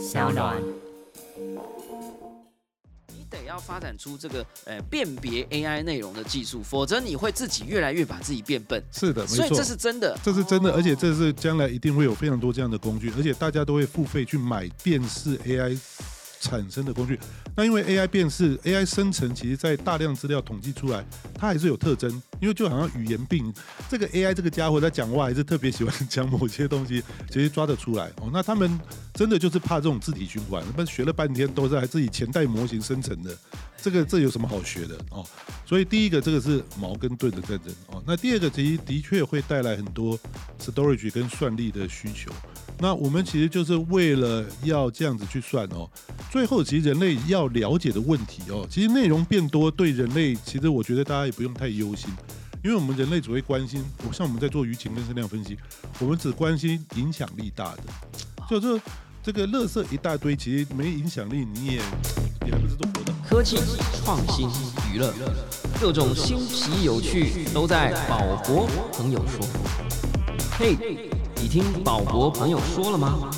小暖。你得要发展出这个呃辨别 AI 内容的技术，否则你会自己越来越把自己变笨。是的，没错，所以这是真的，这是真的，哦而且这是将来一定会有非常多这样的工具，而且大家都会付费去买辨识 AI 产生的工具。那因为 AI 辨识、AI 生成，其实在大量资料统计出来，它还是有特征。因为就好像语言病，这个 AI 这个家伙在讲话还是特别喜欢讲某些东西，其实抓得出来哦。那他们真的就是怕这种字体循环，那学了半天都是还自己前代模型生成的，这个这有什么好学的哦？所以第一个这个是矛跟盾的战争哦。那第二个其实的确会带来很多 storage 跟算力的需求。那我们其实就是为了要这样子去算哦，最后其实人类要了解的问题哦，其实内容变多对人类，其实我觉得大家也不用太忧心，因为我们人类只会关心，我像我们在做舆情跟声量分析，我们只关心影响力大的，就是这个垃圾一大堆，其实没影响力，你也你还不知道活的。科技、创新、娱乐，各种新奇有趣都在宝博朋友说。嘿，你听宝博朋友说了吗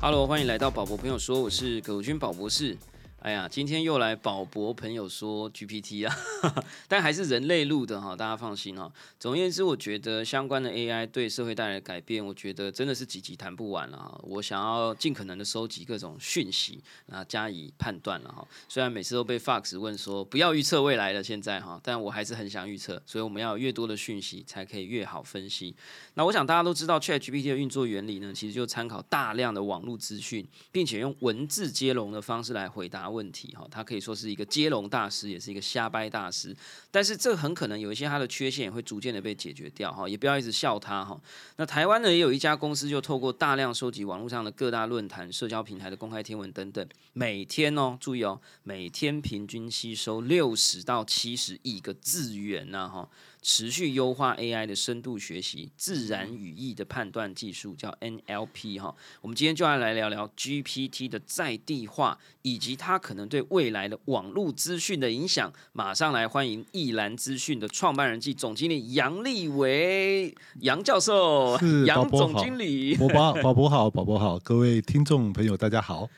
？Hello，欢迎来到宝博朋友说，我是葛军宝博士。哎呀，今天又来宝博朋友说 GPT 啊，但还是人类录的哈，大家放心哈。总而言之，我觉得相关的 AI 对社会带来的改变，我觉得真的是几集谈不完了哈。我想要尽可能的收集各种讯息，啊加以判断了哈。虽然每次都被 Fox 问说不要预测未来了，现在哈，但我还是很想预测，所以我们要越多的讯息，才可以越好分析。那我想大家都知道 ChatGPT 的运作原理呢，其实就参考大量的网络资讯，并且用文字接龙的方式来回答问题哈。他可以说是一个接龙大师，也是一个瞎掰大师。但是这很可能有一些他的缺陷也会逐渐的被解决掉哈，也不要一直笑他哈。那台湾呢也有一家公司就透过大量收集网络上的各大论坛、社交平台的公开贴文等等，每天哦注意哦，每天平均吸收六十到七十亿个字元呐、哈。持续优化 AI 的深度学习、自然语义的判断技术，叫 NLP 哈。我们今天就要来聊聊 GPT 的在地化，以及它可能对未来的网络资讯的影响。马上来欢迎易兰资讯的创办人暨总经理杨立伟杨教授是，杨总经理。宝宝宝宝好，宝宝好，各位听众朋友大家好。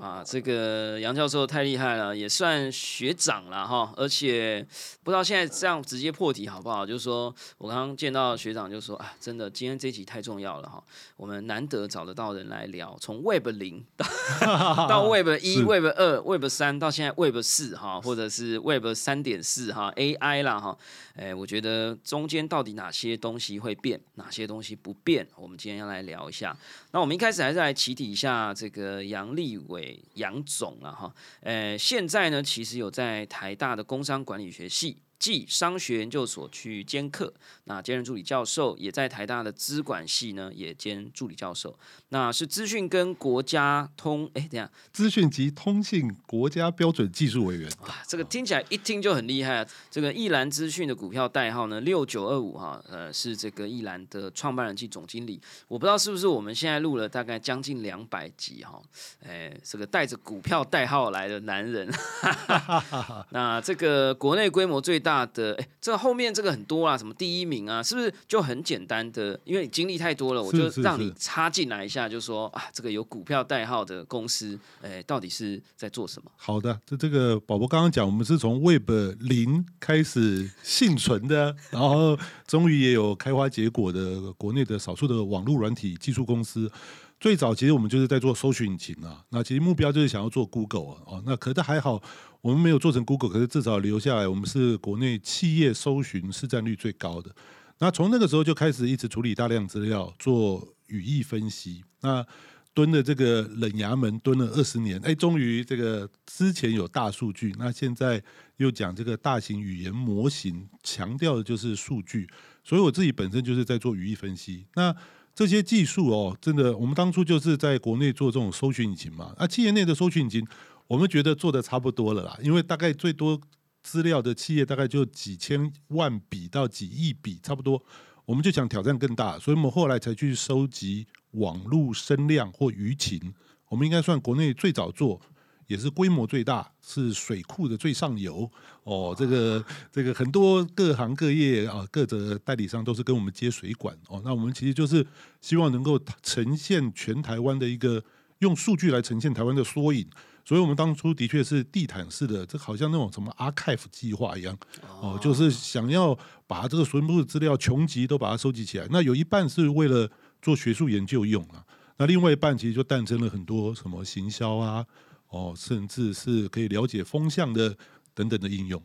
啊，这个杨教授太厉害了，也算学长了哈。而且不知道现在这样直接破题好不好？就是说我刚刚见到学长就说啊，真的今天这集太重要了哈，我们难得找得到人来聊，从 Web 零到 到 Web 一、Web 二、Web 三到现在 Web 四哈，或者是 Web 三点四哈 AI 啦哈。哎，我觉得中间到底哪些东西会变，哪些东西不变，我们今天要来聊一下。那我们一开始还是来起底一下这个杨立伟杨总啊哈，呃，现在呢其实有在台大的工商管理学系。暨商学研究所去兼课，那兼任助理教授，也在台大的资管系呢，也兼助理教授。那是资讯跟国家通，哎，等下，资讯及通信国家标准技术委员，哇，这个听起来一听就很厉害啊！这个易兰资讯的股票代号呢六九二五哈，呃，是这个易兰的创办人暨总经理。我不知道是不是我们现在录了大概将近两百集哈，哎，这个带着股票代号来的男人。那这个国内规模最大的，哎，这个后面这个很多啊，什么第一名啊，是不是就很简单的？因为你经历太多了，我就是让你插进来一下，就说啊，这个有股票代号的公司，哎，到底是在做什么？好的，这这个宝宝刚刚讲，我们是从 Web 零开始幸存的，然后终于也有开花结果的国内的少数的网络软体技术公司。最早其实我们就是在做搜寻引擎啊，那其实目标就是想要做 Google 啊，哦，那可是还好我们没有做成 Google，可是至少留下来，我们是国内企业搜寻市占率最高的。那从那个时候就开始一直处理大量资料，做语义分析。那蹲的这个冷衙门蹲了二十年，哎，终于这个之前有大数据，那现在又讲这个大型语言模型，强调的就是数据。所以我自己本身就是在做语义分析。那这些技术哦，真的，我们当初就是在国内做这种搜寻引擎嘛。那企业内的搜寻引擎，我们觉得做的差不多了啦，因为大概最多资料的企业大概就几千万笔到几亿笔，差不多。我们就想挑战更大，所以我们后来才去收集网络声量或舆情。我们应该算国内最早做，也是规模最大，是水库的最上游哦。这个这个很多各行各业啊，各的代理商都是跟我们接水管哦。那我们其实就是希望能够呈现全台湾的一个用数据来呈现台湾的缩影。所以，我们当初的确是地毯式的，这好像那种什么 archive 计划一样，哦，就是想要把这个全部的资料穷极都把它收集起来。那有一半是为了做学术研究用啊，那另外一半其实就诞生了很多什么行销啊，哦，甚至是可以了解风向的等等的应用。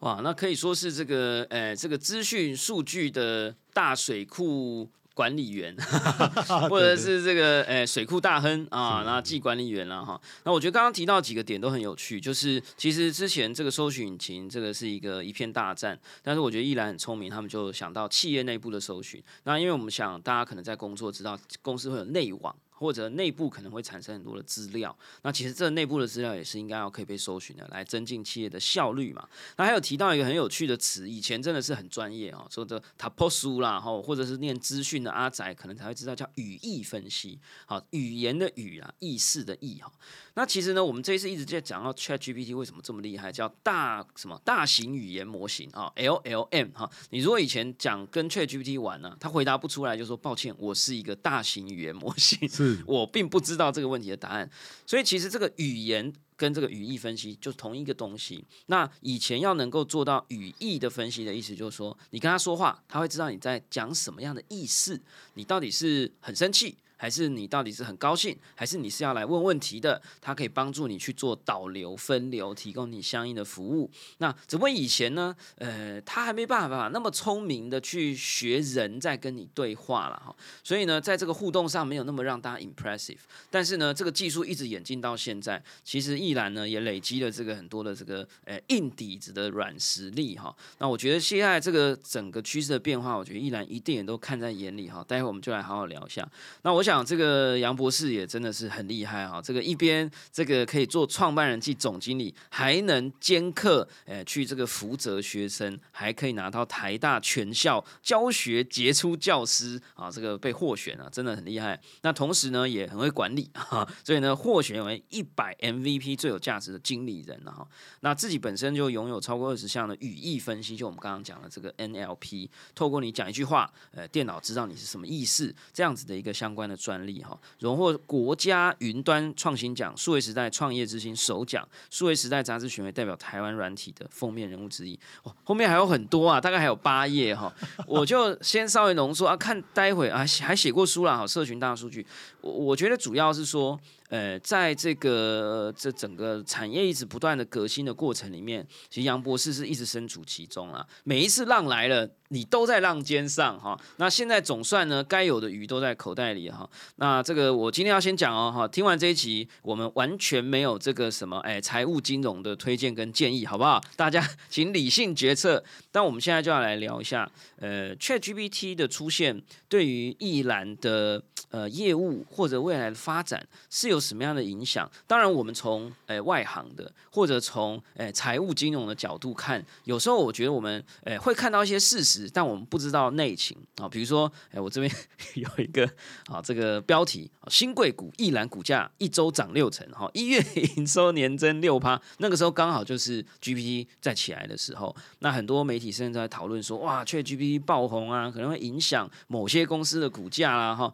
哇，那可以说是这个，呃，这个资讯数据的大水库。管理员，或者是这个诶水库大亨啊，那记管理员了哈。那我觉得刚刚提到几个点都很有趣，就是其实之前这个搜寻引擎这个是一个一片大战，但是我觉得依然很聪明，他们就想到企业内部的搜寻。那因为我们想大家可能在工作知道公司会有内网。或者内部可能会产生很多的资料，那其实这内部的资料也是应该要可以被搜寻的，来增进企业的效率嘛。那还有提到一个很有趣的词，以前真的是很专业哦，说的“他破书啦，哈，或者是念资讯的阿仔可能才会知道叫语义分析，好，语言的语啊，意思的意哈。那其实呢，我们这一次一直在讲到 Chat GPT 为什么这么厉害，叫大什么大型语言模型啊，LLM 哈。你如果以前讲跟 Chat GPT 玩呢，他回答不出来，就说抱歉，我是一个大型语言模型，是 我并不知道这个问题的答案。所以其实这个语言跟这个语义分析就是同一个东西。那以前要能够做到语义的分析的意思，就是说你跟他说话，他会知道你在讲什么样的意思，你到底是很生气。还是你到底是很高兴，还是你是要来问问题的？它可以帮助你去做导流、分流，提供你相应的服务。那只不过以前呢，呃，他还没办法那么聪明的去学人在跟你对话了哈。所以呢，在这个互动上没有那么让大家 impressive。但是呢，这个技术一直演进到现在，其实易然呢也累积了这个很多的这个呃硬底子的软实力哈。那我觉得现在这个整个趋势的变化，我觉得易然一定也都看在眼里哈。待会我们就来好好聊一下。那我想。讲这个杨博士也真的是很厉害哈，这个一边这个可以做创办人暨总经理，还能兼课，诶，去这个负责学生，还可以拿到台大全校教学杰出教师啊，这个被获选了，真的很厉害。那同时呢，也很会管理哈，所以呢，获选为一百 MVP 最有价值的经理人哈。那自己本身就拥有超过二十项的语义分析，就我们刚刚讲的这个 NLP，透过你讲一句话，呃，电脑知道你是什么意思，这样子的一个相关的。专利哈，荣获国家云端创新奖、数位时代创业之星首奖、数位时代杂志选为代表台湾软体的封面人物之一。哇，后面还有很多啊，大概还有八页哈，我就先稍微浓缩啊，看待会啊还写过书啦哈，社群大数据，我我觉得主要是说。呃，在这个这整个产业一直不断的革新的过程里面，其实杨博士是一直身处其中啊。每一次浪来了，你都在浪尖上哈。那现在总算呢，该有的鱼都在口袋里哈。那这个我今天要先讲哦哈。听完这一集，我们完全没有这个什么哎财务金融的推荐跟建议，好不好？大家 请理性决策。但我们现在就要来聊一下，呃，ChatGPT 的出现对于易兰的呃业务或者未来的发展是有。什么样的影响？当然，我们从诶外行的，或者从诶财务金融的角度看，有时候我觉得我们诶会看到一些事实，但我们不知道内情啊。比如说，诶我这边 有一个啊，这个标题：新贵股一览股价一周涨六成，哈，一月营收年增六趴。那个时候刚好就是 GPT 在起来的时候，那很多媒体甚至在讨论说，哇，却 GPT 爆红啊，可能会影响某些公司的股价啦，哈。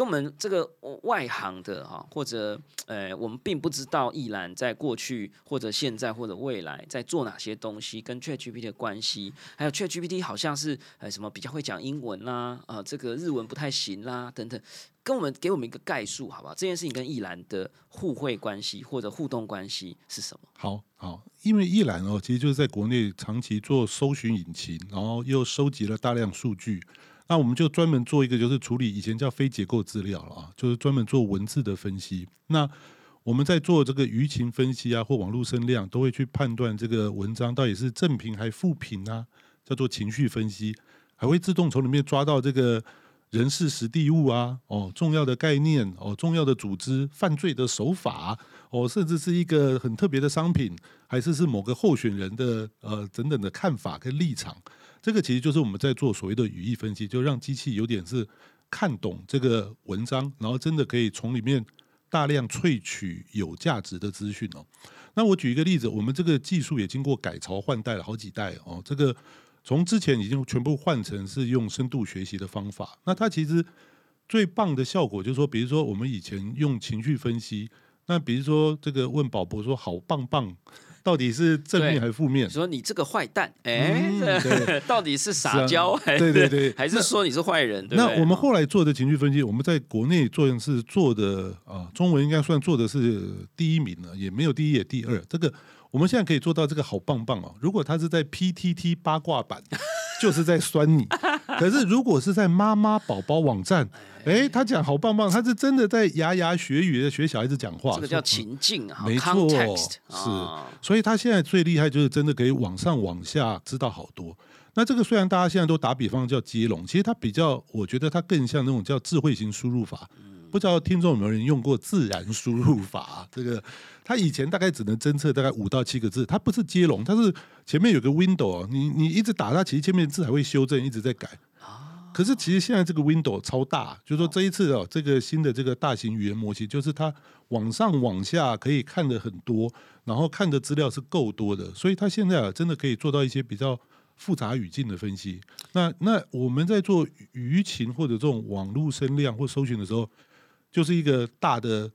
跟我们这个外行的哈，或者呃，我们并不知道易兰在过去或者现在或者未来在做哪些东西，跟 ChatGPT 的关系，还有 ChatGPT 好像是呃什么比较会讲英文啦，啊，这个日文不太行啦，等等，跟我们给我们一个概述，好吧？这件事情跟易兰的互惠关系或者互动关系是什么？好好，因为易兰哦，其实就是在国内长期做搜寻引擎，然后又收集了大量数据。那我们就专门做一个，就是处理以前叫非结构资料了啊，就是专门做文字的分析。那我们在做这个舆情分析啊，或网络声量，都会去判断这个文章到底是正评还负评啊，叫做情绪分析，还会自动从里面抓到这个人事实地物啊，哦，重要的概念哦，重要的组织犯罪的手法哦，甚至是一个很特别的商品，还是是某个候选人的呃等等的看法跟立场。这个其实就是我们在做所谓的语义分析，就让机器有点是看懂这个文章，然后真的可以从里面大量萃取有价值的资讯哦。那我举一个例子，我们这个技术也经过改朝换代了好几代哦。这个从之前已经全部换成是用深度学习的方法，那它其实最棒的效果就是说，比如说我们以前用情绪分析，那比如说这个问宝博说好棒棒，到底是正面还是负面？说你这个坏蛋，哎、嗯 到底是撒娇还是对对 对还是说你是坏人？那我们后来做的情绪分析，我们在国内做的是做的啊，中文应该算做的是第一名了，也没有第一也第二。这个我们现在可以做到这个好棒棒哦。如果他是在 PTT 八卦版，就是在酸你；可是如果是在妈妈宝宝网站，哎，他讲好棒棒，他是真的在牙牙学语的学小孩子讲话。这个叫情境啊没错，context 是啊所以他现在最厉害就是真的可以往上往下知道好多。那这个虽然大家现在都打比方叫接龙，其实它比较，我觉得它更像那种叫智慧型输入法。不知道听众有没有人用过自然输入法？这个它以前大概只能侦测大概五到七个字，它不是接龙，它是前面有个 window，你你一直打它，其实前面的字还会修正，一直在改。可是其实现在这个 window 超大，就是说这一次哦，这个新的这个大型语言模型，就是它往上往下可以看的很多，然后看的资料是够多的，所以它现在啊真的可以做到一些比较复杂语境的分析。那那我们在做舆情或者这种网络声量或搜寻的时候，就是一个大的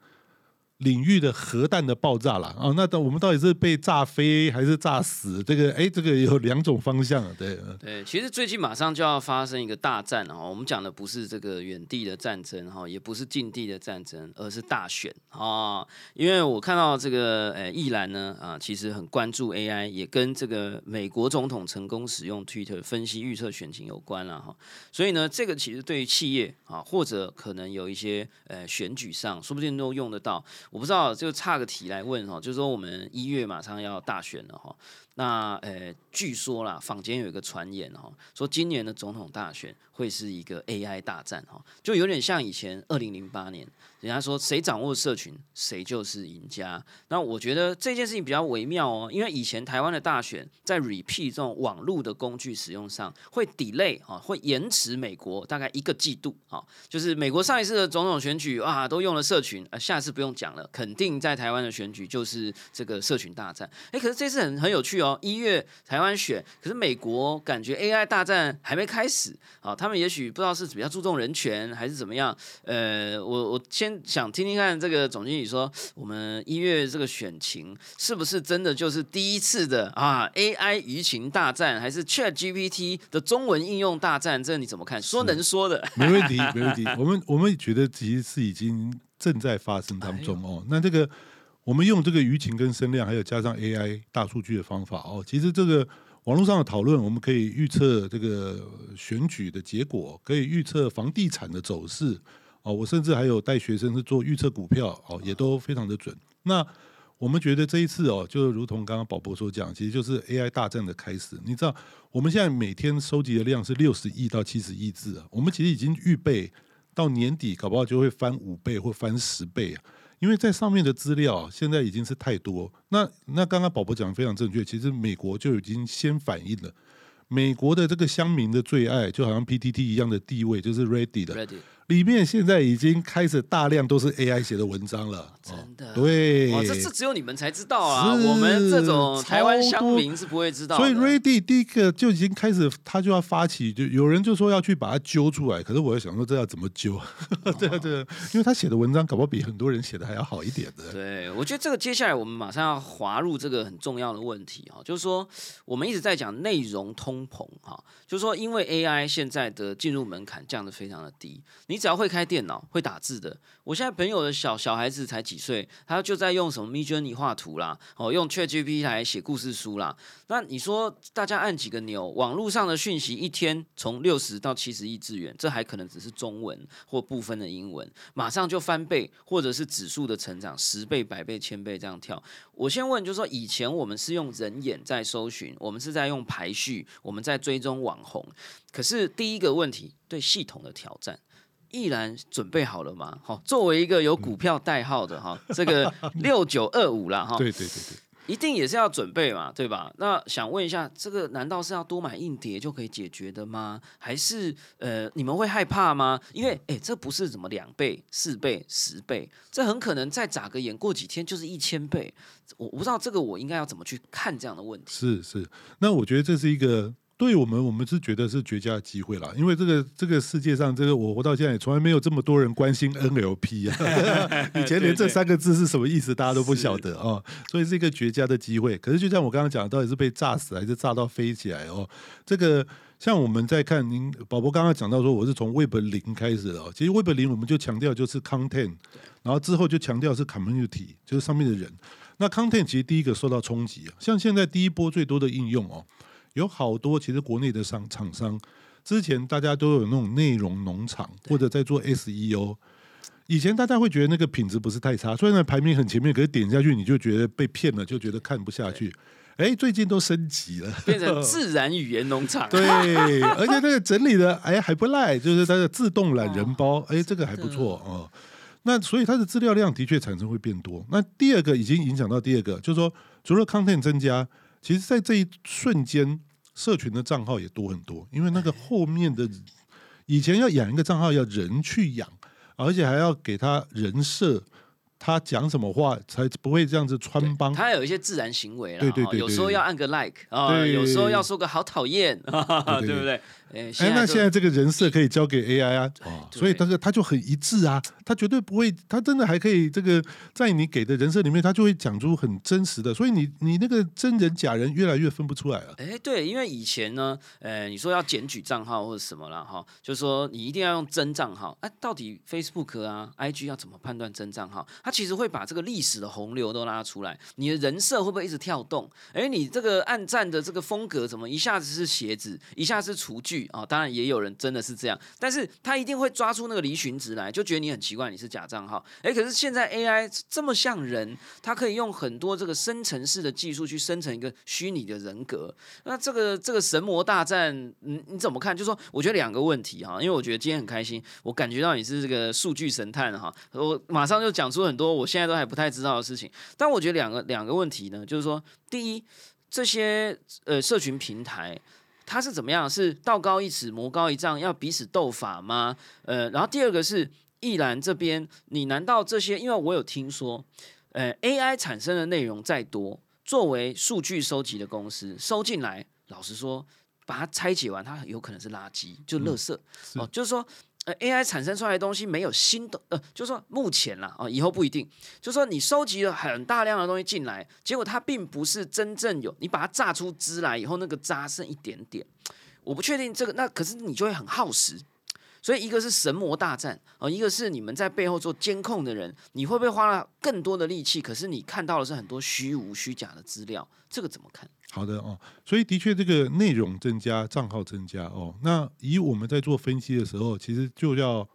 领域的核弹的爆炸了啊！那到我们到底是被炸飞还是炸死？这个哎，这个有两种方向，对。对，其实最近马上就要发生一个大战哈，我们讲的不是这个远地的战争哈，也不是近地的战争，而是大选啊。因为我看到这个呃，易兰呢啊，其实很关注 AI，也跟这个美国总统成功使用 Twitter 分析预测选情有关了哈。所以呢，这个其实对于企业啊，或者可能有一些呃选举上，说不定都用得到。我不知道，就差个题来问哈，就是说我们一月马上要大选了哈。那呃，据说啦，坊间有一个传言哈，说今年的总统大选会是一个 AI 大战哈，就有点像以前二零零八年，人家说谁掌握社群，谁就是赢家。那我觉得这件事情比较微妙哦，因为以前台湾的大选在 repeat 这种网络的工具使用上会 delay 啊，会延迟美国大概一个季度啊，就是美国上一次的总统选举啊，都用了社群，呃，下次不用讲了，肯定在台湾的选举就是这个社群大战。哎，可是这次很很有趣哦，一月台湾选，可是美国感觉 AI 大战还没开始啊，他们也许不知道是比较注重人权还是怎么样。呃，我我先想听听看这个总经理说，我们一月这个选情是不是真的就是第一次的啊 AI 舆情大战，还是 Chat GPT 的中文应用大战？这你怎么看？说能说的，没问题，没问题。我们我们觉得其实是已经正在发生当中哦。那这个我们用这个舆情跟声量，还有加上 AI 大数据的方法哦，其实这个网络上的讨论，我们可以预测这个选举的结果，可以预测房地产的走势哦。我甚至还有带学生是做预测股票哦，也都非常的准。那我们觉得这一次哦，就如同刚刚宝博所讲，其实就是 AI 大战的开始。你知道，我们现在每天收集的量是六十亿到七十亿字啊，我们其实已经预备到年底，搞不好就会翻五倍或翻十倍啊。因为在上面的资料现在已经是太多。那那刚刚宝宝讲的非常正确，其实美国就已经先反映了。美国的这个乡民的最爱，就好像 PTT 一样的地位，就是 Ready 的。Ready 里面现在已经开始大量都是 AI 写的文章了，真的哦、对，哇，这这只有你们才知道啊！我们这种台湾乡民是不会知道。所以 Ready 第一个就已经开始，他就要发起，就有人就说要去把它揪出来，可是我在想说这要怎么揪？对啊对啊，因为他写的文章搞不好比很多人写的还要好一点的。对，我觉得这个接下来我们马上要滑入这个很重要的问题哈，就是说我们一直在讲内容通膨哈，就是说因为 AI 现在的进入门槛降的非常的低，你你只要会开电脑、会打字的，我现在朋友的小小孩子才几岁，他就在用什么 m i j o u r n e y 画图啦，哦，用 ChatGPT 来写故事书啦。那你说大家按几个钮，网络上的讯息一天从六十到七十亿字元，这还可能只是中文或部分的英文，马上就翻倍，或者是指数的成长十倍、百倍、千倍这样跳。我先问，就是说以前我们是用人眼在搜寻，我们是在用排序，我们在追踪网红，可是第一个问题对系统的挑战。毅然准备好了吗？好，作为一个有股票代号的哈，这个 六九二五啦哈，对对对对，一定也是要准备嘛，对吧？那想问一下，这个难道是要多买硬碟就可以解决的吗？还是呃，你们会害怕吗？因为哎，这不是怎么两倍、四倍、十倍，这很可能再眨个眼，过几天就是一千倍。我我不知道这个我应该要怎么去看这样的问题。是是。那我觉得这是一个对我们，我们是觉得是绝佳的机会啦，因为这个这个世界上，这个我活到现在也从来没有这么多人关心 NLP 啊，以前连这三个字是什么意思大家都不晓得哦，所以是一个绝佳的机会。可是就像我刚刚讲，到底是被炸死还是炸到飞起来哦？这个像我们在看您宝宝刚刚讲到说，我是从 Web 零开始的哦，其实 Web 零我们就强调就是 content，然后之后就强调是 community，就是上面的人。那 content 其实第一个受到冲击啊，像现在第一波最多的应用哦。有好多其实国内的商厂商，之前大家都有那种内容农场或者在做 SEO，以前大家会觉得那个品质不是太差，虽然排名很前面，可是点下去你就觉得被骗了，就觉得看不下去。哎，最近都升级了，变成自然语言农场。对，而且那个整理的哎还不赖，就是它的自动懒人包，哎这个还不错哦。那所以它的资料量的确产生会变多。那第二个已经影响到第二个，就是说除了 content 增加。其实，在这一瞬间，社群的账号也多很多，因为那个后面的以前要养一个账号要人去养，而且还要给他人设。他讲什么话才不会这样子穿帮？他有一些自然行为了，对对对，有时候要按个 like 啊，有时候要说个好讨厌，对 不对？哎，那现在这个人设可以交给 AI 啊，所以他个他就很一致啊，他绝对不会，他真的还可以这个在你给的人设里面，他就会讲出很真实的，所以你你那个真人假人越来越分不出来了。哎，对，因为以前呢，呃，你说要检举账号或者什么了哈，就是说你一定要用真账号，哎，到底 Facebook 啊、IG 要怎么判断真账号？他其实会把这个历史的洪流都拉出来，你的人设会不会一直跳动？哎，你这个暗战的这个风格怎么一下子是鞋子，一下是厨具啊？当然也有人真的是这样，但是他一定会抓出那个离群值来，就觉得你很奇怪，你是假账号。哎，可是现在 AI 这么像人，它可以用很多这个生成式的技术去生成一个虚拟的人格。那这个这个神魔大战，你你怎么看？就说我觉得两个问题哈，因为我觉得今天很开心，我感觉到你是这个数据神探哈，我马上就讲出很多我现在。都还不太知道的事情，但我觉得两个两个问题呢，就是说，第一，这些呃社群平台它是怎么样？是道高一尺，魔高一丈，要彼此斗法吗？呃，然后第二个是易兰这边，你难道这些？因为我有听说，呃，AI 产生的内容再多，作为数据收集的公司收进来，老实说，把它拆解完，它有可能是垃圾，就垃圾哦，就是说。呃，AI 产生出来的东西没有新的，呃，就说目前啦，啊，以后不一定。就说你收集了很大量的东西进来，结果它并不是真正有，你把它榨出汁来以后，那个渣剩一点点，我不确定这个，那可是你就会很耗时。所以一个是神魔大战啊，一个是你们在背后做监控的人，你会不会花了更多的力气？可是你看到的是很多虚无虚假的资料，这个怎么看？好的哦，所以的确这个内容增加，账号增加哦。那以我们在做分析的时候，其实就要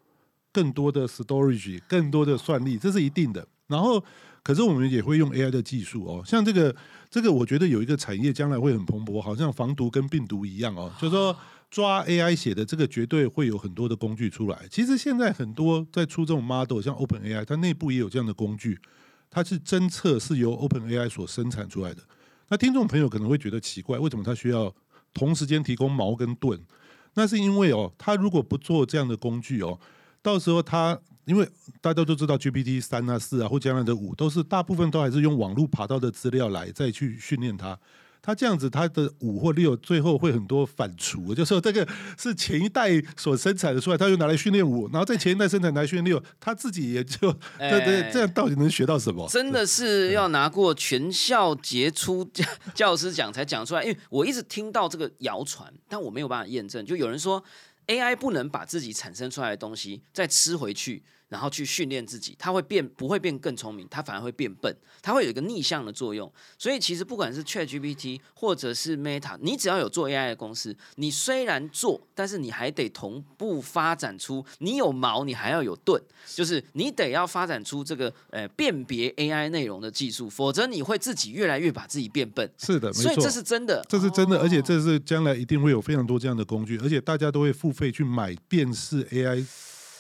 更多的 storage，更多的算力，这是一定的。然后，可是我们也会用 AI 的技术哦，像这个这个，我觉得有一个产业将来会很蓬勃，好像防毒跟病毒一样哦，就是说。抓 AI 写的这个绝对会有很多的工具出来。其实现在很多在出这种 model，像 OpenAI，它内部也有这样的工具，它是侦测是由 OpenAI 所生产出来的。那听众朋友可能会觉得奇怪，为什么他需要同时间提供矛跟盾？那是因为哦，他如果不做这样的工具哦，到时候他因为大家都知道 GPT 三啊、四啊或将来的五，都是大部分都还是用网络爬到的资料来再去训练它。他这样子，他的五或六最后会很多反刍，就说这个是前一代所生产的出来，他又拿来训练五，然后在前一代生产来训练六，他自己也就对对，这样到底能学到什么？真的是要拿过全校杰出教教师奖才讲出来，因为我一直听到这个谣传，但我没有办法验证。就有人说 AI 不能把自己产生出来的东西再吃回去。然后去训练自己，他会变不会变更聪明，他反而会变笨，他会有一个逆向的作用。所以其实不管是 ChatGPT 或者是 Meta，你只要有做 AI 的公司，你虽然做，但是你还得同步发展出，你有毛你还要有盾，就是你得要发展出这个呃辨别 AI 内容的技术，否则你会自己越来越把自己变笨。是的，没错，所以这是真的，这是真的，而且这是将来一定会有非常多这样的工具，而且大家都会付费去买辨识 AI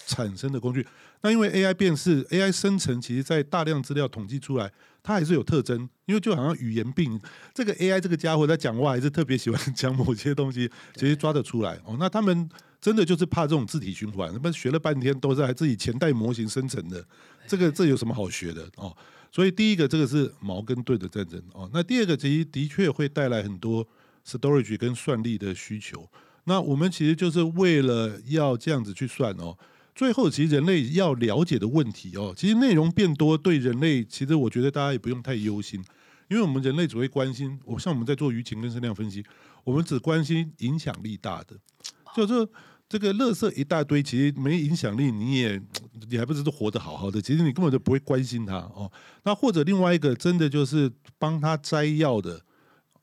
产生的工具。那因为 AI 辨识、AI 生成，其实在大量资料统计出来，它还是有特征。因为就好像语言病，这个 AI 这个家伙在讲话，还是特别喜欢讲某些东西，其实抓得出来哦。那他们真的就是怕这种字体循环，他们学了半天都是还自己前代模型生成的，这个这有什么好学的哦？所以第一个，这个是矛跟盾的战争哦。那第二个，其实的确会带来很多 storage 跟算力的需求。那我们其实就是为了要这样子去算哦。最后，其实人类要了解的问题哦，其实内容变多，对人类其实我觉得大家也不用太忧心，因为我们人类只会关心，我像我们在做舆情跟声量分析，我们只关心影响力大的，就是这个垃圾一大堆，其实没影响力，你也你还不是都活得好好的，其实你根本就不会关心它哦。那或者另外一个，真的就是帮他摘要的。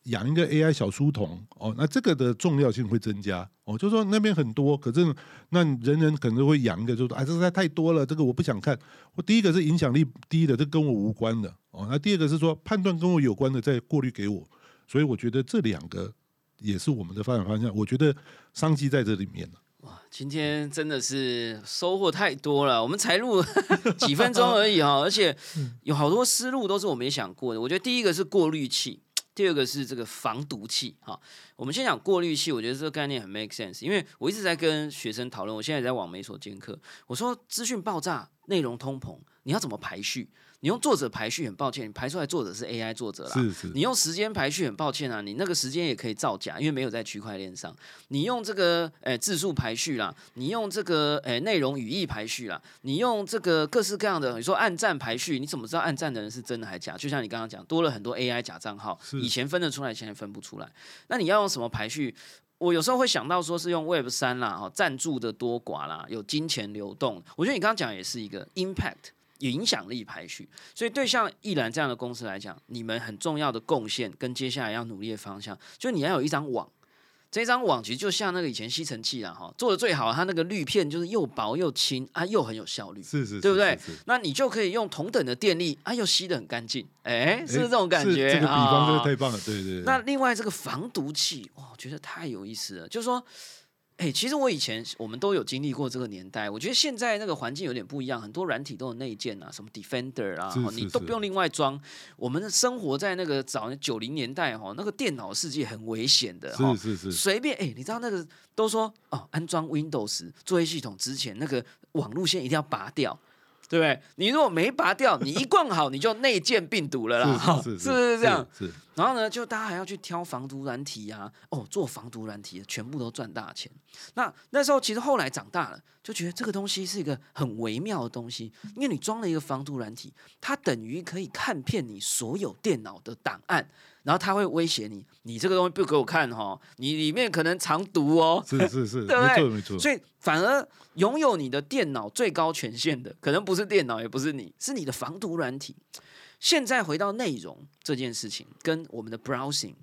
养一个 AI 小书童哦，那这个的重要性会增加哦，就是说那边很多，可是那人人可能会养一个，就说哎，这实在太多了，这个我不想看。我第一个是影响力低的，这跟我无关的哦。那第二个是说判断跟我有关的，再过滤给我。所以我觉得这两个也是我们的发展方向。我觉得商机在这里面哇，今天真的是收获太多了，我们才录 几分钟而已哈，而且有好多思路都是我没想过的。我觉得第一个是过滤器。第二个是这个防毒器，哈，我们先讲过滤器，我觉得这个概念很 make sense，因为我一直在跟学生讨论，我现在在网媒所兼课，我说资讯爆炸，内容通膨，你要怎么排序？你用作者排序，很抱歉，你排出来作者是 AI 作者啦。是是。你用时间排序，很抱歉啊，你那个时间也可以造假，因为没有在区块链上。你用这个诶字数排序啦，你用这个诶内容语义排序啦，你用这个各式各样的，你说按赞排序，你怎么知道按赞的人是真的还是假？就像你刚刚讲，多了很多 AI 假账号，以前分得出来，现在分不出来。那你要用什么排序？我有时候会想到说是用 Web 三啦，哈，赞助的多寡啦，有金钱流动。我觉得你刚刚讲也是一个 impact。影响力排序，所以对像易兰这样的公司来讲，你们很重要的贡献跟接下来要努力的方向，就你要有一张网。这张网其实就像那个以前吸尘器啦，哈，做的最好，它那个滤片就是又薄又轻啊，又很有效率，是是，对不对？那你就可以用同等的电力啊，又吸的很干净，哎，是不是这种感觉？这个比方真的太棒了，对对。那另外这个防毒器，哇，我觉得太有意思了，就是说。哎，其实我以前我们都有经历过这个年代，我觉得现在那个环境有点不一样，很多软体都有内建啊，什么 Defender 啊，你都不用另外装。我们生活在那个早九零年代哈，那个电脑世界很危险的哈，是是是，随便哎，你知道那个都说哦，安装 Windows 作业系统之前，那个网路线一定要拔掉。对不对？你如果没拔掉，你一 逛好，你就内建病毒了啦，是不是这样？是。然后呢，就大家还要去挑防毒软体啊，哦，做防毒软体全部都赚大钱。那那时候其实后来长大了，就觉得这个东西是一个很微妙的东西，因为你装了一个防毒软体，它等于可以看遍你所有电脑的档案。然后他会威胁你，你这个东西不给我看哈，你里面可能藏毒哦。是是是，对不对？没错。所以反而拥有你的电脑最高权限的，可能不是电脑，也不是你，是你的防毒软体。现在回到内容这件事情，跟我们的 browsing，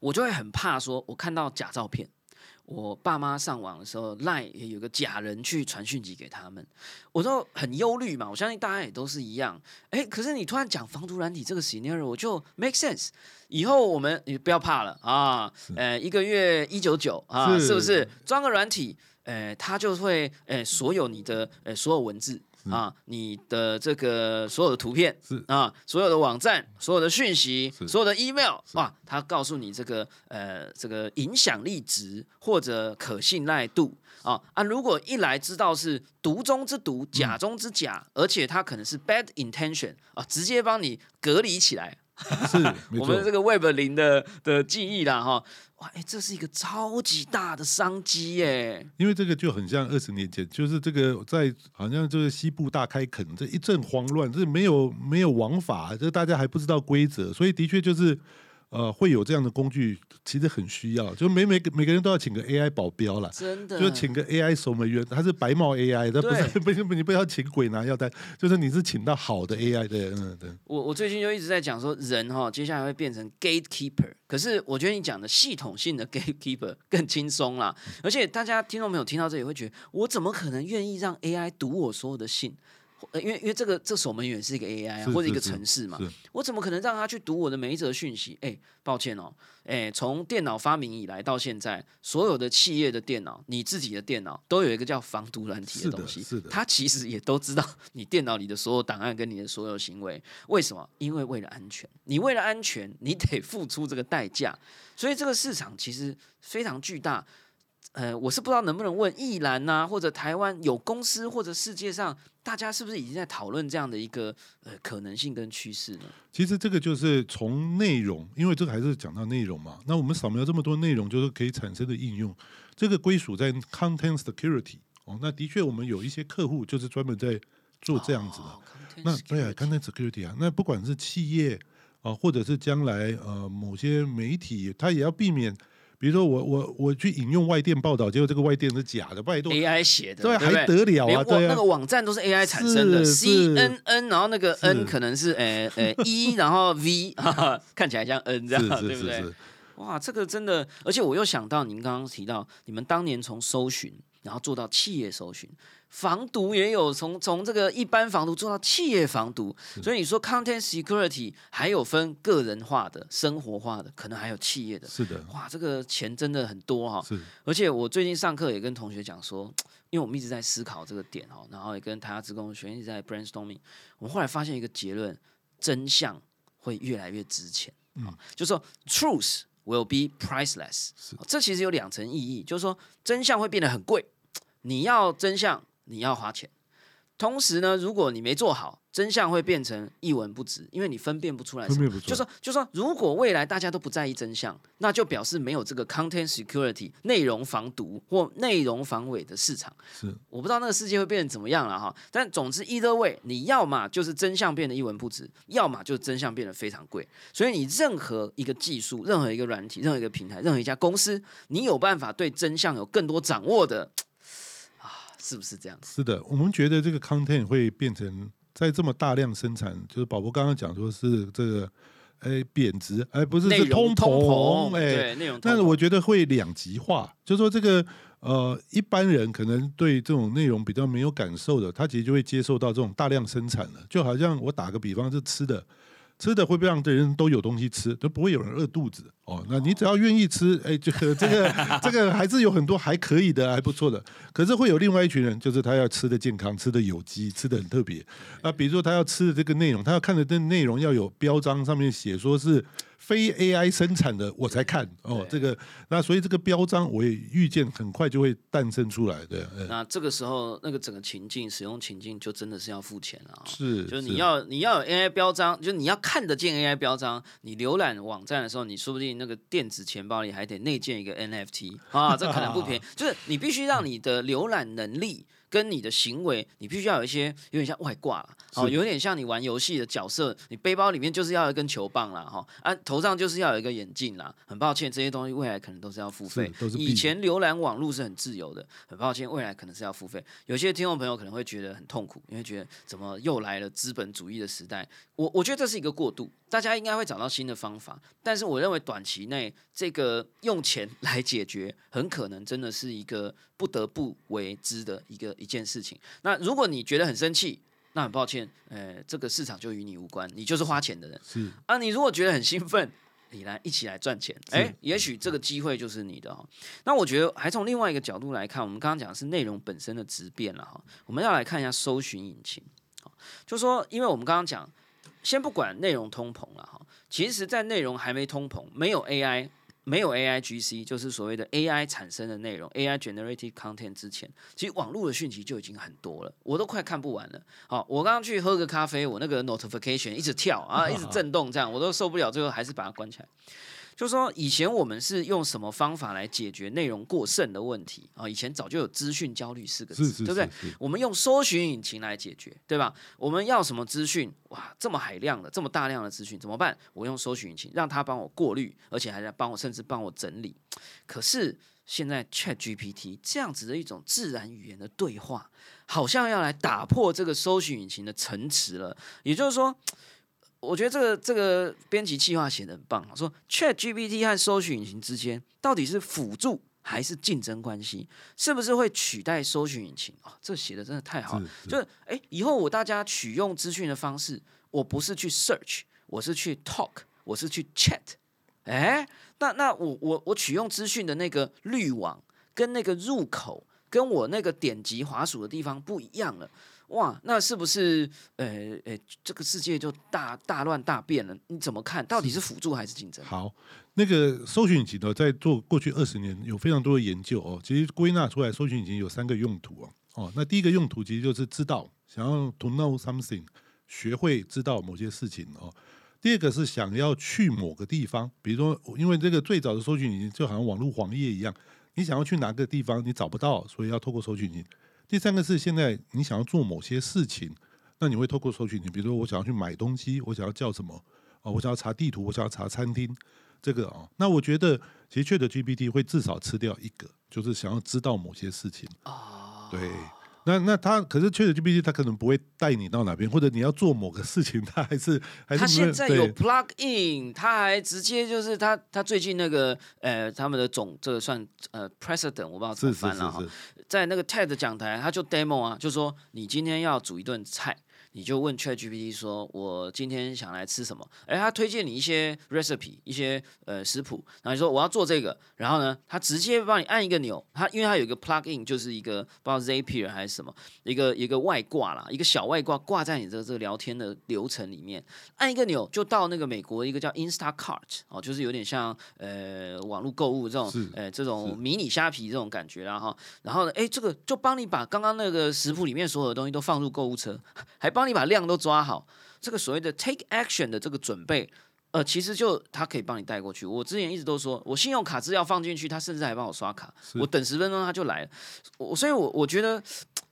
我就会很怕说，我看到假照片。我爸妈上网的时候，赖也有个假人去传讯息给他们，我都很忧虑嘛。我相信大家也都是一样。哎，可是你突然讲防毒软体这个 scenario，我就 make sense。以后我们你不要怕了啊，呃，一个月一九九啊，是不是？装个软体，呃，它就会呃，所有你的呃所有文字。啊，你的这个所有的图片是。啊，所有的网站、所有的讯息、所有的 email，哇，它告诉你这个呃这个影响力值或者可信赖度。啊啊，如果一来知道是毒中之毒、假中之假，而且它可能是 bad intention 啊，直接帮你隔离起来。是我们这个 Web 零的的记忆啦，哈，哇，哎，这是一个超级大的商机耶！因为这个就很像二十年前，就是这个在好像就是西部大开垦，这一阵慌乱，这没有没有王法，这大家还不知道规则，所以的确就是。呃，会有这样的工具，其实很需要，就每每个每个人都要请个 AI 保镖了，真的，就请个 AI 守门员，他是白帽 AI，他不是 不是你不要请鬼拿药单，就是你是请到好的 AI 的，嗯，对。我我最近就一直在讲说，人哈接下来会变成 gatekeeper，可是我觉得你讲的系统性的 gatekeeper 更轻松啦，而且大家听众朋友听到这里会觉得，我怎么可能愿意让 AI 读我所有的信？呃，因为因为这个这守门员是一个 AI 啊，或者一个城市嘛，我怎么可能让他去读我的每一则讯息？哎，抱歉哦，哎，从电脑发明以来到现在，所有的企业的电脑，你自己的电脑都有一个叫防毒软体的东西，是的，他其实也都知道你电脑里的所有档案跟你的所有行为。为什么？因为为了安全，你为了安全，你得付出这个代价。所以这个市场其实非常巨大。呃，我是不知道能不能问易兰呐，或者台湾有公司或者世界上大家是不是已经在讨论这样的一个呃可能性跟趋势呢？其实这个就是从内容，因为这个还是讲到内容嘛。那我们扫描这么多内容，就是可以产生的应用，这个归属在 content security 哦。那的确，我们有一些客户就是专门在做这样子的。哦，content 那对啊 security，content security 啊，那不管是企业啊，或者是将来呃某些媒体，它也要避免，比如说我我我去引用外电报道，结果这个外电是假的，拜托，AI 写的，对还得了啊对啊那个网站都是 AI 产生的，CNN，然后那个 N 可能是呃呃一，然后 V，哈 哈看起来像 N 这样，对不对？哇，这个真的，而且我又想到您刚刚提到，你们当年从搜寻，然后做到企业搜寻，防毒也有从从这个一般防毒做到企业防毒，所以你说 content security 还有分个人化的、生活化的，可能还有企业的。是的，哇，这个钱真的很多哈、是。而且我最近上课也跟同学讲说，因为我们一直在思考这个点哦，然后也跟台下职工学院一直在 brainstorming，我们后来发现一个结论：真相会越来越值钱。嗯，就是说 truth will be priceless，哦这其实有两层意义，就是说真相会变得很贵，你要真相，你要花钱。同时呢，如果你没做好，真相会变成一文不值，因为你分辨不出来什么。分辨不出来就说，就说，如果未来大家都不在意真相，那就表示没有这个 content security 内容防毒或内容防伪的市场。是我不知道那个世界会变成怎么样了哈。但总之，either way，你要么就是真相变得一文不值，要么就是真相变得非常贵。所以你任何一个技术、任何一个软体、任何一个平台、任何一家公司，你有办法对真相有更多掌握的啊，是不是这样子？是的，我们觉得这个 content 会变成在这么大量生产，就是宝宝刚刚讲说是这个，哎贬值，哎不是通膨，哎，对内容，但是我觉得会两极化，就说这个呃一般人可能对这种内容比较没有感受的，他其实就会接受到这种大量生产了，就好像我打个比方是吃的。吃的会不会让人都有东西吃，都不会有人饿肚子哦。那你只要愿意吃，哎，这个这个 这个还是有很多还可以的，还不错的。可是会有另外一群人，就是他要吃的健康，吃的有机，吃的很特别。啊，比如说他要吃的这个内容，他要看的这内容要有标章，上面写说是非 AI 生产的，我才看哦。这个那所以这个标章我也预见很快就会诞生出来的。嗯那这个时候，那个整个情境使用情境就真的是要付钱了啊、是，就是你要你要有 AI 标章，就是你要看得见 AI 标章。你浏览网站的时候，你说不定那个电子钱包里还得内建一个 NFT 啊，这可能不便宜。就是你必须让你的浏览能力。跟你的行为，你必须要有一些有点像外挂了，哦，有点像你玩游戏的角色，你背包里面就是要有一根球棒啦，哈，啊，头上就是要有一个眼镜啦。很抱歉，这些东西未来可能都是要付费以前浏览网络是很自由的，很抱歉，未来可能是要付费。有些听众朋友可能会觉得很痛苦，因为觉得怎么又来了资本主义的时代。我我觉得这是一个过渡，大家应该会找到新的方法。但是我认为短期内这个用钱来解决，很可能真的是一个不得不为之的一个一件事情。那如果你觉得很生气，那很抱歉，呃，这个市场就与你无关，你就是花钱的人是啊。你如果觉得很兴奋，你来一起来赚钱，哎，也许这个机会就是你的哦。那我觉得还从另外一个角度来看，我们刚刚讲的是内容本身的质变了哈，我们要来看一下搜寻引擎。好就说，因为我们刚刚讲，先不管内容通膨了哈，其实，在内容还没通膨，没有 AI，没有 AI GC，就是所谓的 AI 产生的内容，AI generated content 之前，其实网络的讯息就已经很多了，我都快看不完了。好，我刚刚去喝个咖啡，我那个 notification 一直跳啊，一直 震动，这样我都受不了，最后还是把它关起来。就说以前我们是用什么方法来解决内容过剩的问题啊？以前早就有资讯焦虑四个字，是是，对不对？是？是我们用搜寻引擎来解决，对吧？我们要什么资讯？哇，这么海量的、这么大量的资讯怎么办？我用搜寻引擎让它帮我过滤，而且还在帮我，甚至帮我整理。可是现在 Chat GPT 这样子的一种自然语言的对话，好像要来打破这个搜寻引擎的层池了。也就是说，我觉得这个这个编辑计划写的很棒，说 Chat GPT 和搜寻引擎之间到底是辅助还是竞争关系？是不是会取代搜寻引擎？哦，这写的真的太好了。是就是哎，以后我大家取用资讯的方式，我不是去 search，我是去 talk，我是去 chat。哎，那那我我我取用资讯的那个滤网跟那个入口，跟我那个点击滑鼠的地方不一样了。哇，那是不是呃呃，这个世界就大大乱大变了？你怎么看？到底是辅助还是竞争？好，那个搜寻引擎呢，在做过去二十年有非常多的研究哦。其实归纳出来，搜寻引擎有三个用途哦。哦。那第一个用途其实就是知道，想要 to know something，学会知道某些事情哦。第二个是想要去某个地方，比如说，因为这个最早的搜寻引擎就好像网络黄页一样，你想要去哪个地方，你找不到，所以要透过搜寻引擎。第三个是现在你想要做某些事情，那你会透过搜寻你，比如说我想要去买东西，我想要叫什么啊？我想要查地图，我想要查餐厅，这个啊，那我觉得其实确的 GPT 会至少吃掉一个，就是想要知道某些事情啊，对。那那他可是确实就毕竟他可能不会带你到哪边，或者你要做某个事情，他还是还是他现在有 plug in，他还直接就是他他最近那个呃他们的总这个算呃 president 我不知道怎么翻了哈，在那个 TED 讲台他就 demo 啊，就说你今天要煮一顿菜。你就问 ChatGPT 说：“我今天想来吃什么？”哎，他推荐你一些 recipe，一些呃食谱，然后你说我要做这个，然后呢，他直接帮你按一个钮，他因为他有一个 plug in，就是一个不知道 Zapier 还是什么，一个一个外挂啦，一个小外挂挂在你的这个聊天的流程里面，按一个钮就到那个美国一个叫 Instacart 哦，就是有点像呃网络购物这种呃这种迷你虾皮这种感觉，啦哈然后呢，哎，这个就帮你把刚刚那个食谱里面所有的东西都放入购物车，还帮。帮你把量都抓好，这个所谓的 take action 的这个准备，呃，其实就他可以帮你带过去。我之前一直都说，我信用卡资料放进去，他甚至还帮我刷卡，我等十分钟他就来了。我所以，我我觉得，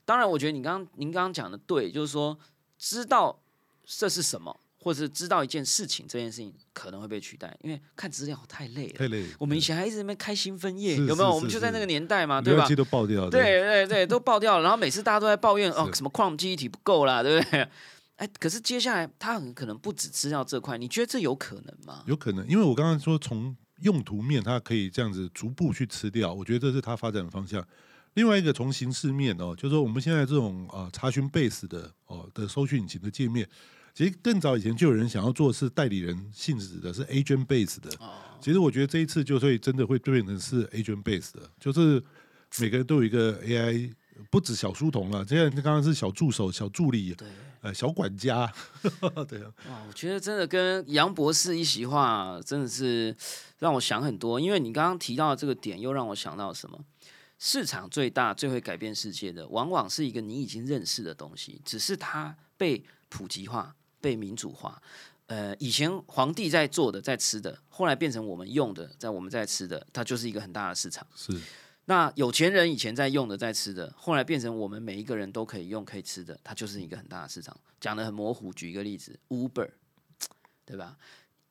当然，我觉得你刚刚您刚刚讲的对，就是说，知道这是什么，或者是知道一件事情，这件事情可能会被取代，因为看资料太累了。太累。我们以前还一直在那边开新分页，有没有？我们就在那个年代嘛，对吧？都爆掉了对对对，都爆掉了。然后每次大家都在抱怨哦，什么 Chrome 记忆体不够啦，对不对？哎，可是接下来它很可能不只吃掉这块，你觉得这有可能吗？有可能，因为我刚刚说从用途面，它可以这样子逐步去吃掉，我觉得这是它发展的方向。另外一个从形式面哦，就是说我们现在这种啊查询 base 的哦的搜寻引擎的界面。其实更早以前就有人想要做是代理人性质的，是 agent base 的。其实我觉得这一次就会真的会变成是 agent base 的，就是每个人都有一个 AI，不止小书童了，现在刚刚是小助手、小助理，对，呃，小管家，对啊。哇，我觉得真的跟杨博士一席话，真的是让我想很多。因为你刚刚提到的这个点，又让我想到什么？市场最大、最会改变世界的，往往是一个你已经认识的东西，只是它被普及化。被民主化，呃，以前皇帝在做的、在吃的，后来变成我们用的，在我们在吃的，它就是一个很大的市场。是，那有钱人以前在用的、在吃的，后来变成我们每一个人都可以用、可以吃的，它就是一个很大的市场。讲的很模糊，举一个例子，Uber，对吧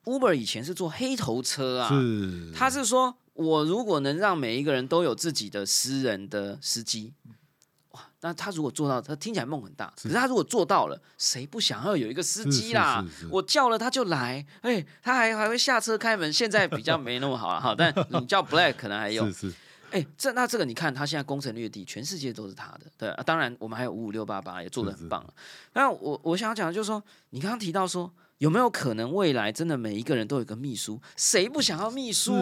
？Uber 以前是做黑头车啊，是，他是说我如果能让每一个人都有自己的私人的司机。那他如果做到，他听起来梦很大。可是他如果做到了，谁不想要有一个司机啦？我叫了他就来，哎，他还还会下车开门。现在比较没那么好了哈，但你叫 Black 可能还有。是是。哎，这那这个你看，他现在攻城略地，全世界都是他的。对，啊当然我们还有五五六八八也做的很棒。那我我想讲的就是说，你刚刚提到说，有没有可能未来真的每一个人都有个秘书？谁不想要秘书？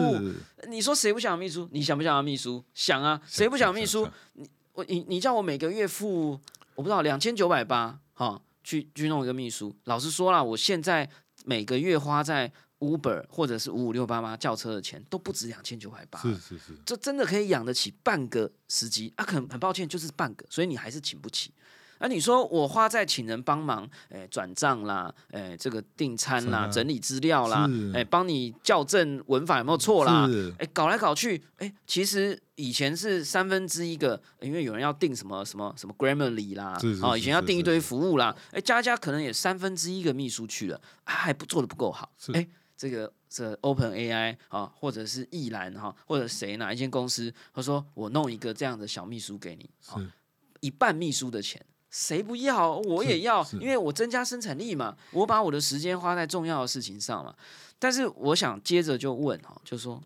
你说谁不想要秘书？你想不想要秘书？想啊，谁不想秘书？你。你你叫我每个月付我不知道两千九百八哈，去去弄一个秘书。老实说了，我现在每个月花在 Uber 或者是五五六八八轿车的钱都不止两千九百八。是是是，这真的可以养得起半个司机啊？很很抱歉，就是半个，所以你还是请不起。那你说我花在请人帮忙，哎，转账啦，哎，这个订餐啦，整理资料啦，哎，帮你校正文法有没有错啦，哎，搞来搞去，哎，其实以前是三分之一个，因为有人要订什么什么什么 Grammarly 啦，啊，以前要订一堆服务啦，哎，加加可能也三分之一个秘书去了，还不做的不够好，哎，这个这 Open AI 啊，或者是易兰哈，或者谁哪一间公司，他说我弄一个这样的小秘书给你，一半秘书的钱。谁不要？我也要，因为我增加生产力嘛。我把我的时间花在重要的事情上嘛。但是我想接着就问哈，就说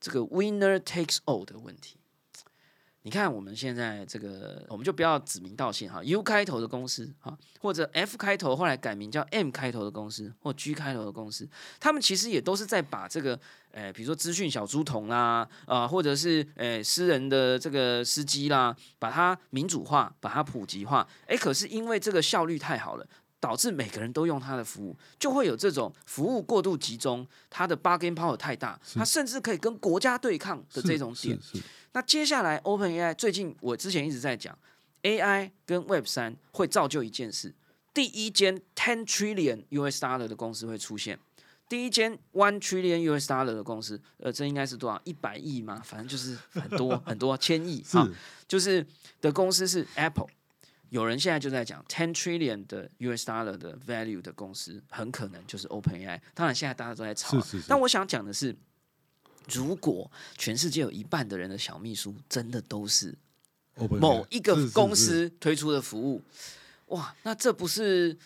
这个 winner takes all 的问题。你看我们现在这个，我们就不要指名道姓哈，U 开头的公司哈，或者 F 开头后来改名叫 M 开头的公司，或 G 开头的公司，他们其实也都是在把这个，诶，比如说资讯小猪童啦，啊，或者是诶私人的这个司机啦，把它民主化，把它普及化，诶，可是因为这个效率太好了，导致每个人都用它的服务，就会有这种服务过度集中，它的 bargain power 太大，它甚至可以跟国家对抗的这种点。那接下来，Open AI 最近我之前一直在讲 AI 跟 Web 三会造就一件事：第一间 ten trillion US dollar 的公司会出现，第一间 one trillion US dollar 的公司，呃，这应该是多少？一百亿吗？反正就是很多 很多千亿啊，就是的公司是 Apple。有人现在就在讲 ten trillion 的 US dollar 的 value 的公司，很可能就是 OpenAI。当然，现在大家都在炒啊，是是是但我想讲的是，如果全世界有一半的人的小秘书真的都是某一个公司推出的服务，哇，那这不是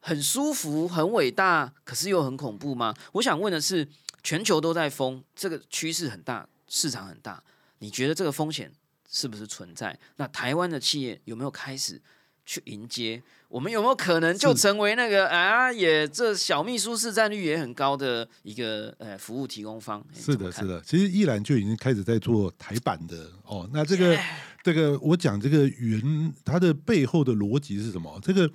很舒服、很伟大，可是又很恐怖吗？我想问的是，全球都在封，这个趋势很大，市场很大，你觉得这个风险是不是存在？那台湾的企业有没有开始去迎接？我们有没有可能就成为那个啊，也这小秘书市占率也很高的一个呃服务提供方？哎是的，是的，其实依然就已经开始在做台版的哦。那这个这个，我讲这个原它的背后的逻辑是什么？这个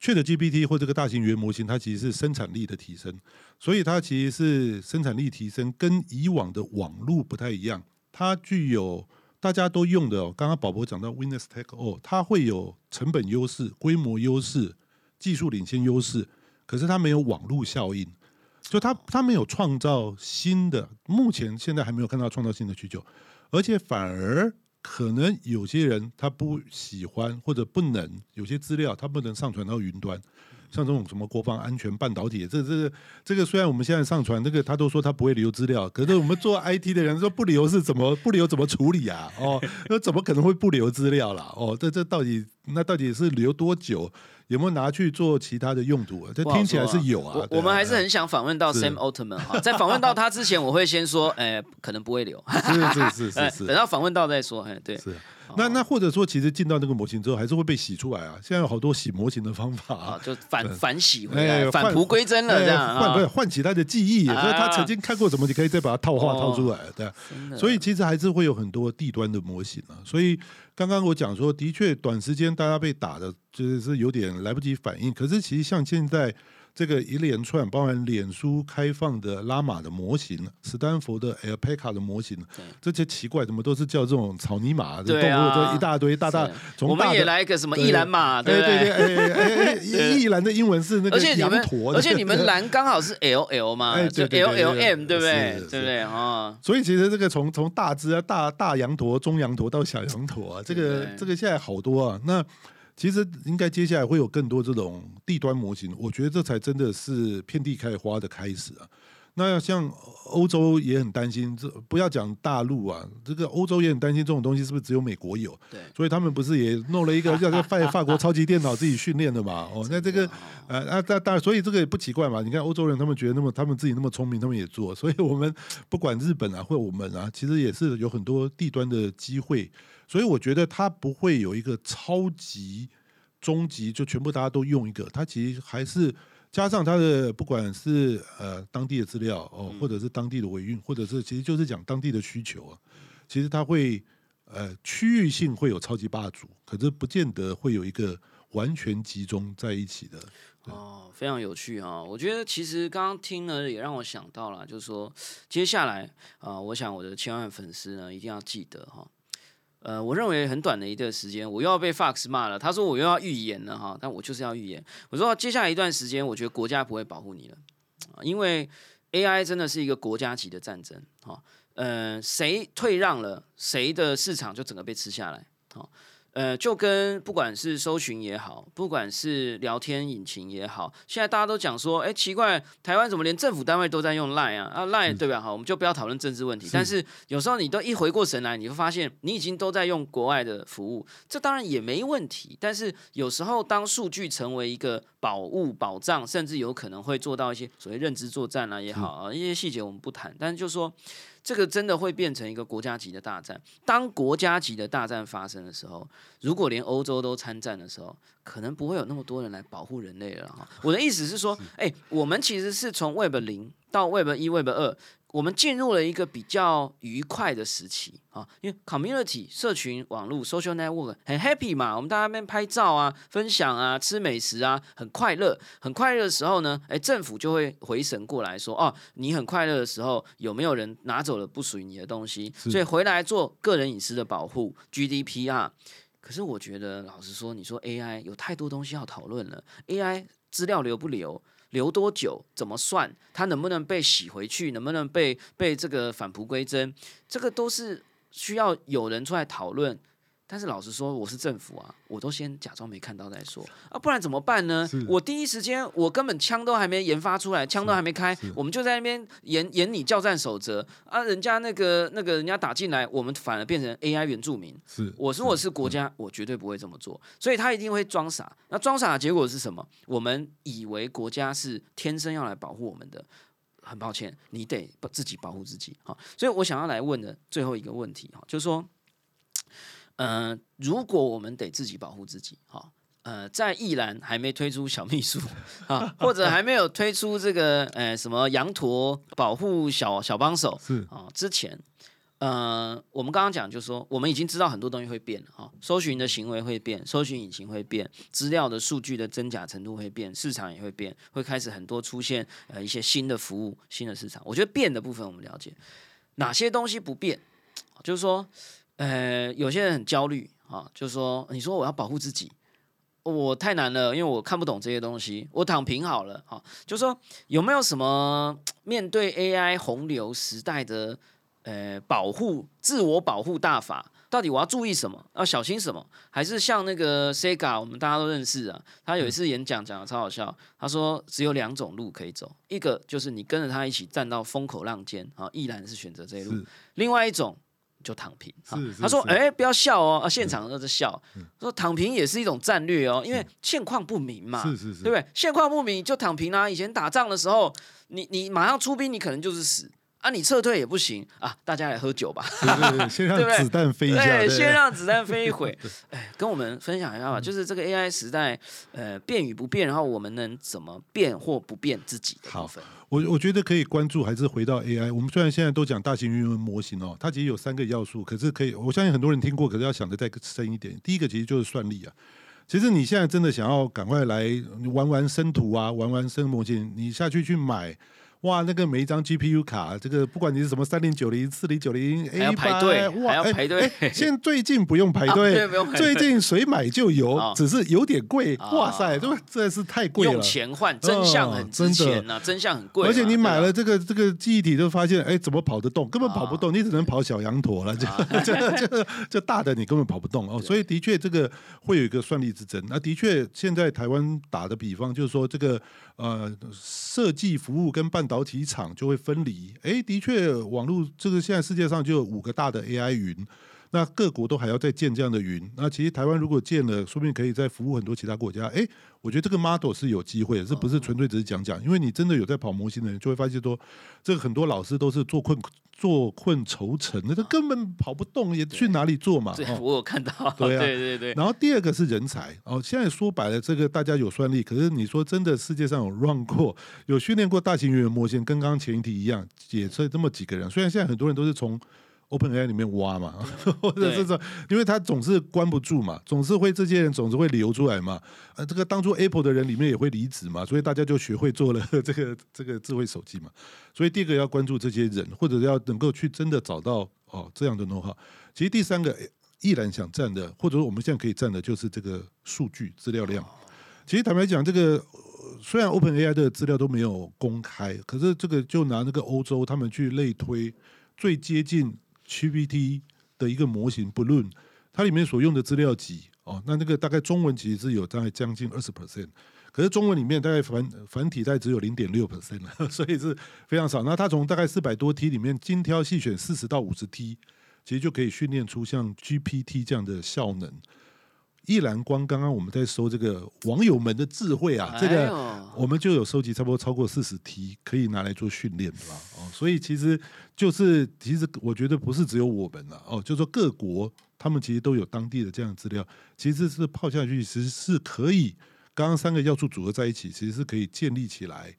Chat GPT 或这个大型语言模型，它其实是生产力的提升，所以它其实是生产力提升，跟以往的网络不太一样，它具有。大家都用的哦，刚刚宝宝讲到 Windows Tech O，它会有成本优势、规模优势、技术领先优势，可是它没有网络效应，就它它没有创造新的，目前现在还没有看到创造新的需求，而且反而可能有些人他不喜欢或者不能，有些资料他不能上传到云端。像这种什么国防安全、半导体，这这这个虽然我们现在上传这个，他都说他不会留资料，可是我们做 IT 的人说不留是怎么不留怎么处理啊？哦，那怎么可能会不留资料啦？哦，这这到底那到底是留多久？有没有拿去做其他的用途啊？这听起来是有啊。我我们还是很想访问到 Sam Altman 哈，在访问到他之前，我会先说，哎，可能不会留，是是是 哎是是等到访问到再说，哎，对，是。那那或者说，其实进到那个模型之后，还是会被洗出来啊。现在有好多洗模型的方法啊，啊，就反反洗回哎来，返璞归真了，哎这样换不是啊，唤起他的记忆，所以他啊曾经看过什么，你可以再把它套话哦套出来，对啊。所以其实还是会有很多地端的模型啊。所以刚刚我讲说，的确短时间大家被打的，就是有点来不及反应。可是其实像现在这个一连串，包含脸书开放的拉玛的模型，斯坦福的 Alpaca 的模型对，这些奇怪怎么都是叫这种草泥马的动物，这一大堆大大是我们也。来一个什么对一兰马，对不对对，一兰的英文是那个羊驼，而且你们蓝刚好是 L L 嘛，哎就 L 对 L 对 M 对不对？对不对啊？所以其实这个从从大只啊大大羊驼、中羊驼到小羊驼啊，这个 对这个现在好多啊。那其实应该接下来会有更多这种地端模型，我觉得这才真的是遍地开花的开始啊。那像欧洲也很担心，这不要讲大陆啊，这个欧洲也很担心这种东西是不是只有美国有？对，所以他们不是也弄了一个叫 做法法国超级电脑自己训练的嘛？哦，那这个呃，那当当然，所以这个也不奇怪嘛。你看欧洲人，他们觉得那么他们自己那么聪明，他们也做。所以我们不管日本啊，或我们啊，其实也是有很多地端的机会。所以我觉得它不会有一个超级终极，就全部大家都用一个。它其实还是加上它的不管是呃当地的资料哦，或者是当地的维运，或者是其实就是讲当地的需求啊。其实它会呃区域性会有超级霸主，可是不见得会有一个完全集中在一起的。哦，非常有趣啊！我觉得其实刚刚听了也让我想到了，就是说接下来啊、我想我的千万粉丝呢一定要记得哈。呃，我认为很短的一段时间，我又要被 Fox 骂了。他说我又要预言了哈，但我就是要预言。我说接下来一段时间，我觉得国家不会保护你了，因为 AI 真的是一个国家级的战争哈。呃，谁退让了，谁的市场就整个被吃下来。好、呃，就跟不管是搜寻也好，不管是聊天引擎也好，现在大家都讲说，哎，奇怪，台湾怎么连政府单位都在用 Line 啊？啊，Line 对吧？好，我们就不要讨论政治问题。但是有时候你都一回过神来，你会发现你已经都在用国外的服务，这当然也没问题。但是有时候当数据成为一个宝物、保障，甚至有可能会做到一些所谓认知作战啊也好啊，一些细节我们不谈，但是就说。这个真的会变成一个国家级的大战。当国家级的大战发生的时候，如果连欧洲都参战的时候，可能不会有那么多人来保护人类了哈。我的意思是说，哎，我们其实是从 Web 零到 Web 一、Web 二，我们进入了一个比较愉快的时期啊，因为 community 社群网络 social network 很 happy 嘛，我们大家在那边拍照啊、分享啊、吃美食啊，很快乐。很快乐的时候呢，哎，政府就会回神过来说，哦，你很快乐的时候，有没有人拿走了不属于你的东西？所以回来做个人隐私的保护 GDPR。可是我觉得，老实说，你说 AI 有太多东西要讨论了，AI 资料留不留？留多久？怎么算？它能不能被洗回去？能不能被被这个返璞归真？这个都是需要有人出来讨论。但是老实说，我是政府啊，我都先假装没看到再说啊，不然怎么办呢？我第一时间，我根本枪都还没研发出来，枪都还没开，我们就在那边演演你教战守则啊，人家那个那个人家打进来，我们反而变成 AI 原住民。是，我说我是国家，我绝对不会这么做，所以他一定会装傻。那装傻的结果是什么？我们以为国家是天生要来保护我们的，很抱歉，你得自己保护自己。好，所以我想要来问的最后一个问题哈，就是说。嗯，如果我们得自己保护自己，哈，呃，在易兰还没推出小秘书 啊，或者还没有推出这个呃什么羊驼保护小小帮手是啊之前，呃，我们刚刚讲就是说，我们已经知道很多东西会变哈，搜寻的行为会变，搜寻引擎会变，资料的数据的真假程度会变，市场也会变，会开始很多出现呃一些新的服务、新的市场。我觉得变的部分我们了解，哪些东西不变，就是说。呃，有些人很焦虑啊，就是说，你说我要保护自己，我太难了，因为我看不懂这些东西，我躺平好了啊。就说有没有什么面对 AI 洪流时代的呃保护自我保护大法？到底我要注意什么？要小心什么？还是像那个 Sega，我们大家都认识啊，他有一次演讲讲的超好笑，他说只有两种路可以走，一个就是你跟着他一起站到风口浪尖啊，依然是选择这一路，另外一种。就躺平，他说：“哎，不要笑哦！啊，现场都在笑。说躺平也是一种战略哦，因为现况不明嘛，是是是，对不对？现况不明就躺平啦。以前打仗的时候，你你马上出兵，你可能就是死。”啊，你撤退也不行啊！大家来喝酒吧，对对，先让 子弹飞一下，对，先让子弹飞一会。哎，跟我们分享一下吧，就是这个 AI 时代，呃，变与不变，然后我们能怎么变或不变自己的部分。我我觉得可以关注，还是回到 AI。我们虽然现在都讲大型语言模型哦，它其实有三个要素，可是可以，我相信很多人听过，可是要想的再深一点。第一个其实就是算力啊。其实你现在真的想要赶快来玩玩生图啊，玩玩生模型，你下去去买。哇，那个每一张 GPU 卡，这个不管你是什么三零九零、四零九零 A 八，哇，要排队。现最近不用排队，最近谁买就有，只是有点贵。哇塞，这这是太贵了。用钱换真相很值钱呐，真相很贵。而且你买了这个这个记忆体，就发现哎，怎么跑得动？根本跑不动，你只能跑小羊驼了。这这这这大的你根本跑不动哦。所以的确，这个会有一个算力之争。那的确，现在台湾打的比方就是说，这个呃设计服务跟办导体厂就会分离，哎，的确，网络这个现在世界上就有五个大的 AI 云，那各国都还要再建这样的云。那其实台湾如果建了，说不定可以再服务很多其他国家。哎，我觉得这个 model 是有机会，这不是纯粹只是讲讲，因为你真的有在跑模型的人，就会发现说，这个很多老师都是做困。做困愁城，那他根本跑不动，也去哪里做嘛？对，我有看到。对啊，对对对。然后第二个是人才哦，现在说白了，这个大家有算力，可是你说真的，世界上有 run 过、有训练过大型语言模型，跟刚刚前一题一样，也是这么几个人。虽然现在很多人都是从。Open AI 里面挖嘛，或者是说，因为他总是关不住嘛，总是会这些人总是会流出来嘛。呃，这个当初 Apple 的人里面也会离职嘛，所以大家就学会做了 这个这个智慧手机嘛。所以第一个要关注这些人，或者要能够去真的找到哦这样的 know how。其实第三个依然想占的，或者说我们现在可以占的，就是这个数据资料量。其实坦白讲，这个虽然 Open AI 的资料都没有公开，可是这个就拿那个欧洲他们去类推最接近。GPT 的一个模型，不论它里面所用的资料集哦，那那个大概中文其实是有大概将近二十 percent，可是中文里面大概繁繁体在只有零点六 percent 了，所以是非常少。那它从大概四百多 T 里面精挑细选四十到五十 T，其实就可以训练出像 GPT 这样的效能。一蓝光，刚刚我们在收这个网友们的智慧啊，这个我们就有收集差不多超过四十题，可以拿来做训练的啦。哦，所以其实就是，其实我觉得不是只有我们了哦，就说各国他们其实都有当地的这样资料，其实是泡下去，其实是可以，刚刚三个要素组合在一起，其实是可以建立起来。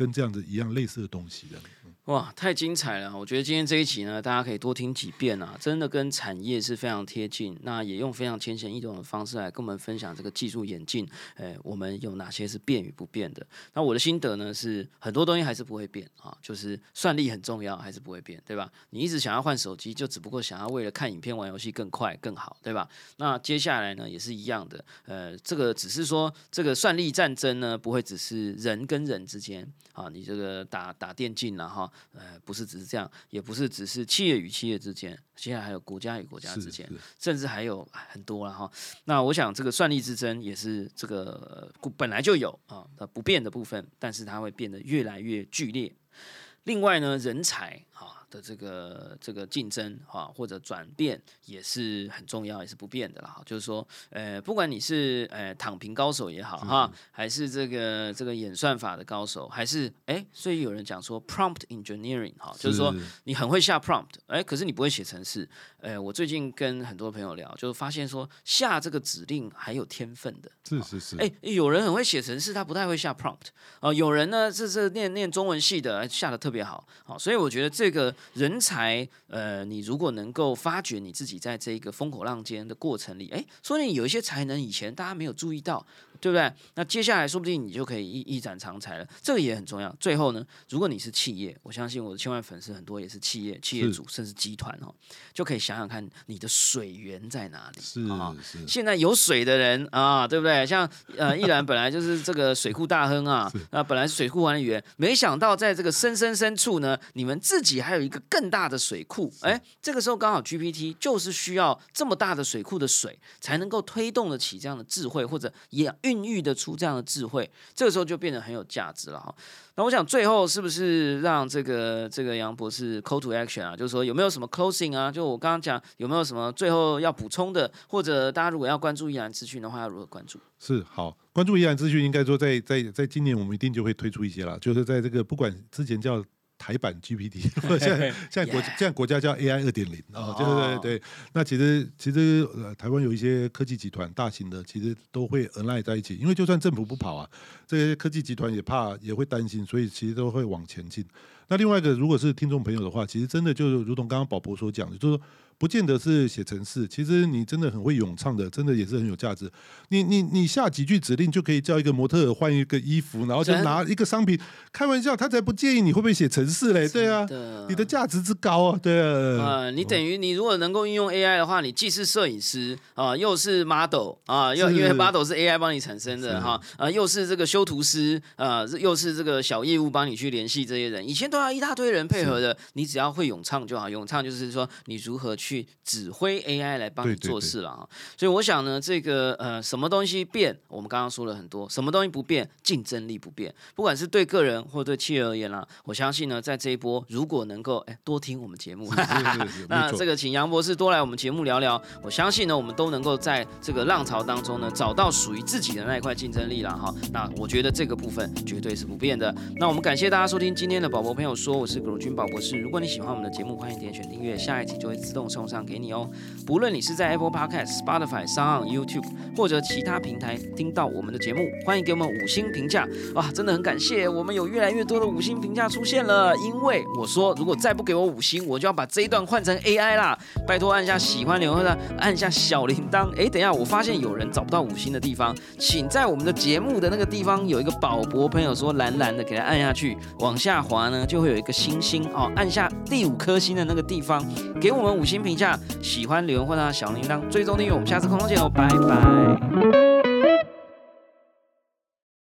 跟这样子一样类似的东西的。哇，太精彩了！我觉得今天这一集呢，大家可以多听几遍啊，真的跟产业是非常贴近。那也用非常浅显易懂的方式来跟我们分享这个技术演进，哎，我们有哪些是变与不变的？那我的心得呢是，很多东西还是不会变啊，就是算力很重要，还是不会变，对吧？你一直想要换手机，就只不过想要为了看影片、玩游戏更快更好，对吧？那接下来呢也是一样的，呃，这个只是说这个算力战争呢，不会只是人跟人之间啊，你这个打打电竞了哈。呃，不是只是这样，也不是只是企业与企业之间，接下来还有国家与国家之间，甚至还有很多了哈。那我想这个算力之争也是这个本来就有啊它不变的部分，但是它会变得越来越剧烈。另外呢，人才哈。的这个这个竞争哈或者转变也是很重要，也是不变的啦哈。就是说，呃，不管你是呃躺平高手也好哈，还是这个这个演算法的高手，还是哎，所以有人讲说 prompt engineering 哈，就是说你很会下 prompt，哎，可是你不会写程式。呃，我最近跟很多朋友聊，就发现说下这个指令还有天分的，是是是。哎，有人很会写程式，他不太会下 prompt 啊。有人呢，这是念念中文系的，下的特别好。好，所以我觉得这个。人才，呃，你如果能够发掘你自己在这一个风口浪尖的过程里，哎，说不定有一些才能以前大家没有注意到。对不对？那接下来说不定你就可以一一展长才了，这个也很重要。最后呢，如果你是企业，我相信我的千万粉丝很多也是企业、企业主甚至集团哦，就可以想想看你的水源在哪里。是是。现在有水的人啊，对不对？像呃，依然本来就是这个水库大亨啊，那本来是水库管理员，没想到在这个深深深处呢，你们自己还有一个更大的水库。哎，这个时候刚好 GPT 就是需要这么大的水库的水，才能够推动得起这样的智慧或者也。孕育得出这样的智慧，这个时候就变得很有价值了哈。那我想最后是不是让这个这个杨博士 call to action 啊？就是说有没有什么 closing 啊？就我刚刚讲有没有什么最后要补充的，或者大家如果要关注依然资讯的话，要如何关注？是好关注依然资讯，应该说在在在今年我们一定就会推出一些了，就是在这个不管之前叫。台版 GPT，现在 现在国现在国家叫 AI 二点零啊，对对对对。那其实其实呃，台湾有一些科技集团，大型的其实都会 align 在一起，因为就算政府不跑啊，这些科技集团也怕也会担心，所以其实都会往前进。那另外一个，如果是听众朋友的话，其实真的就如同刚刚宝博所讲的，就是说。不见得是写程式，其实你真的很会咏唱的，真的也是很有价值。你你你下几句指令就可以叫一个模特换一个衣服，然后就拿一个商品。开玩笑，他才不介意你会不会写程式嘞？对啊，你的价值之高啊，对啊。啊，你等于你如果能够运用 AI 的话，你既是摄影师啊，又是 model 啊，又因为 model 是 AI 帮你产生的哈啊，又是这个修图师啊，又是这个小业务帮你去联系这些人。以前都要一大堆人配合的，你只要会咏唱就好。咏唱就是说你如何去。去指挥 AI 来帮你做事了啊！所以我想呢，这个呃，什么东西变，我们刚刚说了很多，什么东西不变，竞争力不变。不管是对个人或对企业而言啦，我相信呢，在这一波，如果能够哎多听我们节目，那这个请杨博士多来我们节目聊聊，我相信呢，我们都能够在这个浪潮当中呢，找到属于自己的那一块竞争力了哈。那我觉得这个部分绝对是不变的。那我们感谢大家收听今天的宝宝朋友说，我是葛如君宝博士。如果你喜欢我们的节目，欢迎点选订阅，下一集就会自动上。送上给你哦！不论你是在 Apple Podcast、Spotify、s o n YouTube 或者其他平台听到我们的节目，欢迎给我们五星评价哇！真的很感谢，我们有越来越多的五星评价出现了。因为我说，如果再不给我五星，我就要把这一段换成 AI 啦！拜托按下喜欢留言的，按下小铃铛。哎，等一下，我发现有人找不到五星的地方，请在我们的节目的那个地方有一个宝博朋友说蓝蓝的，给他按下去，往下滑呢，就会有一个星星哦，按下第五颗星的那个地方，给我们五星评。一下喜欢留言或者小铃铛，追踪订阅，我们下次空中见哦，拜拜。